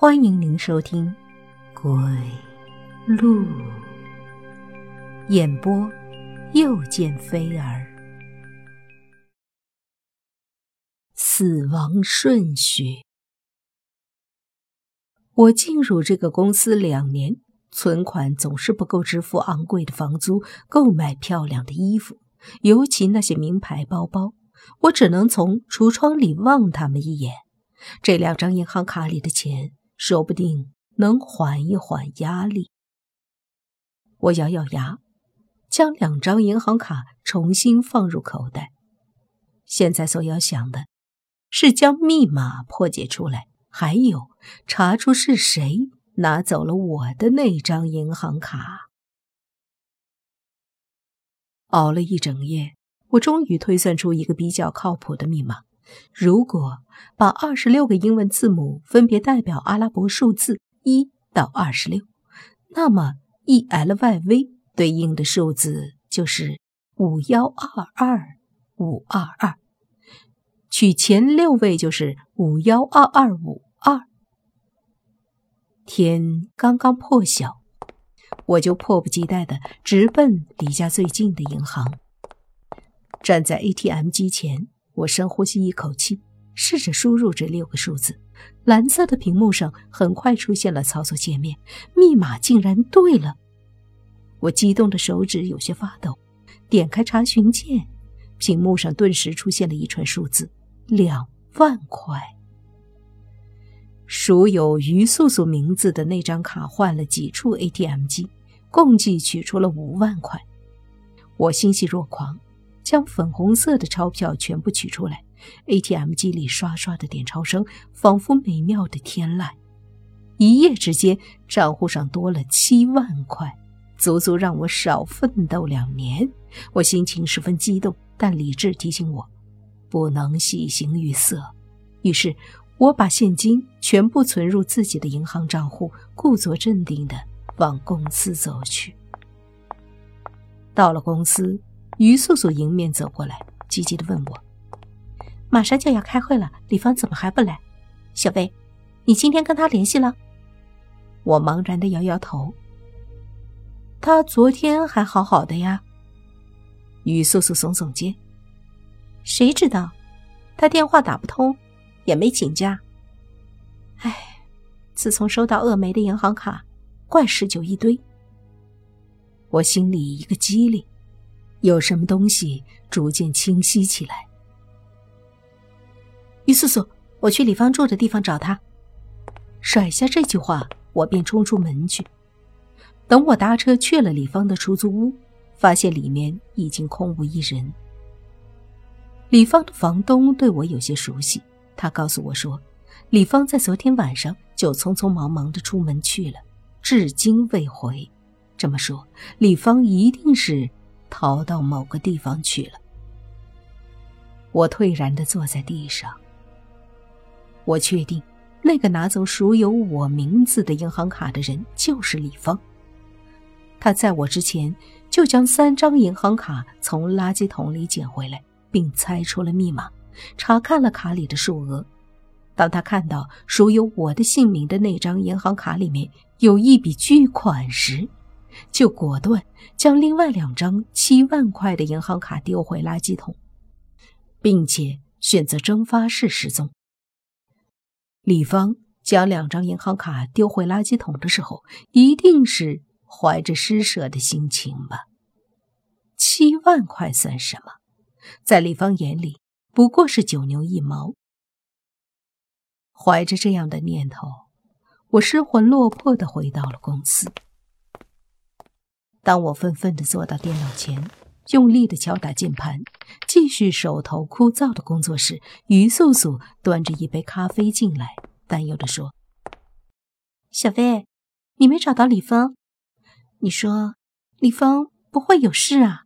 欢迎您收听《鬼路》演播，又见菲儿。死亡顺序。我进入这个公司两年，存款总是不够支付昂贵的房租，购买漂亮的衣服，尤其那些名牌包包，我只能从橱窗里望他们一眼。这两张银行卡里的钱。说不定能缓一缓压力。我咬咬牙，将两张银行卡重新放入口袋。现在所要想的，是将密码破解出来，还有查出是谁拿走了我的那张银行卡。熬了一整夜，我终于推算出一个比较靠谱的密码。如果把二十六个英文字母分别代表阿拉伯数字一到二十六，那么 E L Y V 对应的数字就是五幺二二五二二，取前六位就是五幺二二五二。天刚刚破晓，我就迫不及待的直奔离家最近的银行，站在 ATM 机前。我深呼吸一口气，试着输入这六个数字。蓝色的屏幕上很快出现了操作界面，密码竟然对了。我激动的手指有些发抖，点开查询键，屏幕上顿时出现了一串数字：两万块。属有于素素名字的那张卡换了几处 ATM 机，共计取出了五万块。我欣喜若狂。将粉红色的钞票全部取出来，ATM 机里刷刷的点钞声，仿佛美妙的天籁。一夜之间，账户上多了七万块，足足让我少奋斗两年。我心情十分激动，但理智提醒我不能喜形于色。于是，我把现金全部存入自己的银行账户，故作镇定地往公司走去。到了公司。于素素迎面走过来，急急的问我：“马上就要开会了，李芳怎么还不来？”小薇，你今天跟他联系了？我茫然的摇摇头。他昨天还好好的呀。于素素耸耸肩：“谁知道，他电话打不通，也没请假。唉，自从收到恶梅的银行卡，怪事就一堆。”我心里一个机灵。有什么东西逐渐清晰起来。于素素，我去李芳住的地方找她。甩下这句话，我便冲出门去。等我搭车去了李芳的出租屋，发现里面已经空无一人。李芳的房东对我有些熟悉，他告诉我说，李芳在昨天晚上就匆匆忙忙的出门去了，至今未回。这么说，李芳一定是。逃到某个地方去了。我退然的坐在地上。我确定，那个拿走属有我名字的银行卡的人就是李芳。他在我之前就将三张银行卡从垃圾桶里捡回来，并猜出了密码，查看了卡里的数额。当他看到属有我的姓名的那张银行卡里面有一笔巨款时，就果断将另外两张七万块的银行卡丢回垃圾桶，并且选择蒸发式失踪。李芳将两张银行卡丢回垃圾桶的时候，一定是怀着施舍的心情吧？七万块算什么？在李芳眼里，不过是九牛一毛。怀着这样的念头，我失魂落魄的回到了公司。当我愤愤地坐到电脑前，用力地敲打键盘，继续手头枯燥的工作时，于素素端着一杯咖啡进来，担忧地说：“小飞，你没找到李芳？你说李芳不会有事啊？”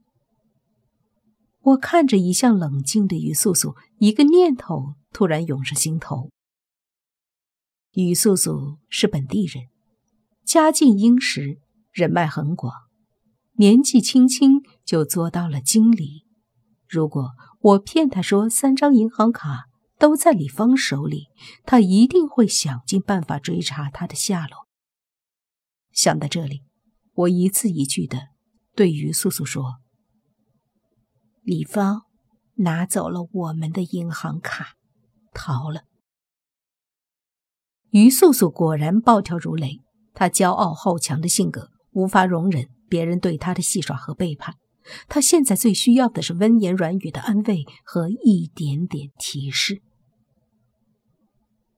我看着一向冷静的于素素，一个念头突然涌上心头。于素素是本地人，家境殷实，人脉很广。年纪轻轻就做到了经理。如果我骗他说三张银行卡都在李芳手里，他一定会想尽办法追查他的下落。想到这里，我一字一句的对于素素说：“李芳拿走了我们的银行卡，逃了。”于素素果然暴跳如雷，她骄傲好强的性格无法容忍别人对他的戏耍和背叛。他现在最需要的是温言软语的安慰和一点点提示。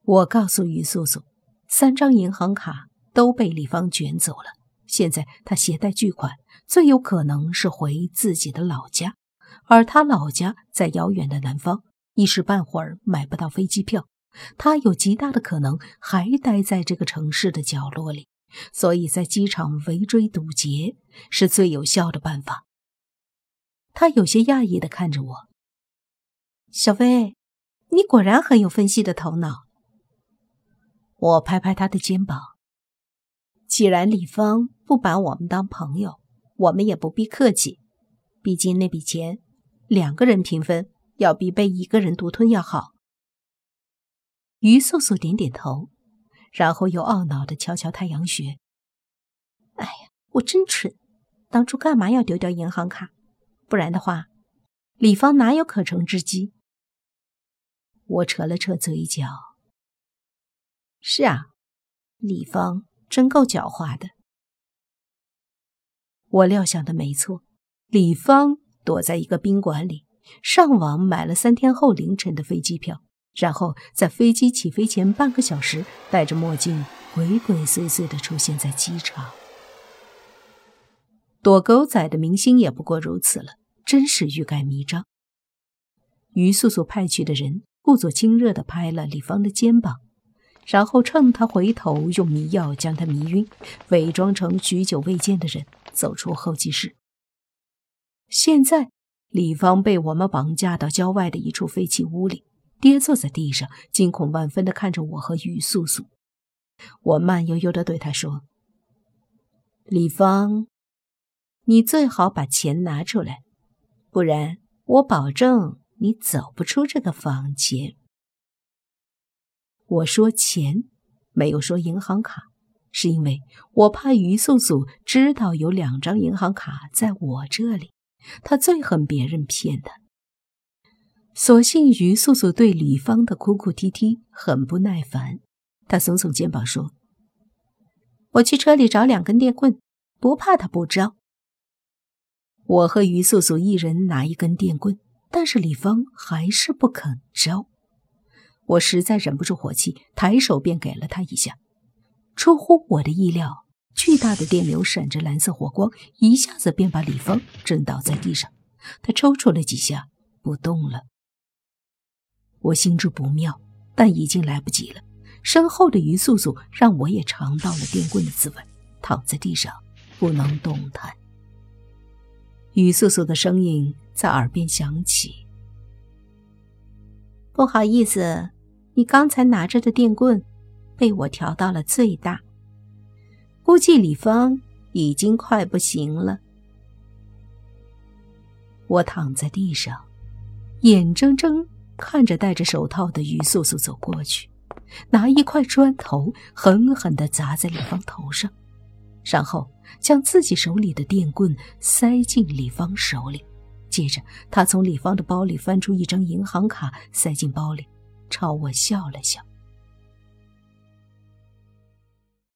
我告诉于素素，三张银行卡都被李芳卷走了。现在她携带巨款，最有可能是回自己的老家，而她老家在遥远的南方，一时半会儿买不到飞机票。他有极大的可能还待在这个城市的角落里，所以在机场围追堵截是最有效的办法。他有些讶异的看着我：“小飞，你果然很有分析的头脑。”我拍拍他的肩膀：“既然李芳不把我们当朋友，我们也不必客气。毕竟那笔钱，两个人平分，要比被一个人独吞要好。”于素素点点头，然后又懊恼的敲敲太阳穴。哎呀，我真蠢，当初干嘛要丢掉银行卡？不然的话，李芳哪有可乘之机？我扯了扯嘴角。是啊，李芳真够狡猾的。我料想的没错，李芳躲在一个宾馆里，上网买了三天后凌晨的飞机票。然后在飞机起飞前半个小时，戴着墨镜，鬼鬼祟祟地出现在机场。躲狗仔的明星也不过如此了，真是欲盖弥彰。于素素派去的人故作亲热地拍了李芳的肩膀，然后趁他回头，用迷药将他迷晕，伪装成许久未见的人，走出候机室。现在，李芳被我们绑架到郊外的一处废弃屋里。跌坐在地上，惊恐万分的看着我和于素素。我慢悠悠的对他说：“李芳，你最好把钱拿出来，不然我保证你走不出这个房间。”我说钱，没有说银行卡，是因为我怕于素素知道有两张银行卡在我这里，她最恨别人骗她。所幸于素素对李芳的哭哭啼啼很不耐烦，她耸耸肩膀说：“我去车里找两根电棍，不怕他不招。”我和于素素一人拿一根电棍，但是李芳还是不肯招。我实在忍不住火气，抬手便给了他一下。出乎我的意料，巨大的电流闪着蓝色火光，一下子便把李芳震倒在地上。他抽搐了几下，不动了。我心知不妙，但已经来不及了。身后的于素素让我也尝到了电棍的滋味，躺在地上不能动弹。于素素的声音在耳边响起：“不好意思，你刚才拿着的电棍被我调到了最大，估计李芳已经快不行了。”我躺在地上，眼睁睁。看着戴着手套的于素素走过去，拿一块砖头狠狠地砸在李芳头上，然后将自己手里的电棍塞进李芳手里。接着，他从李芳的包里翻出一张银行卡，塞进包里，朝我笑了笑。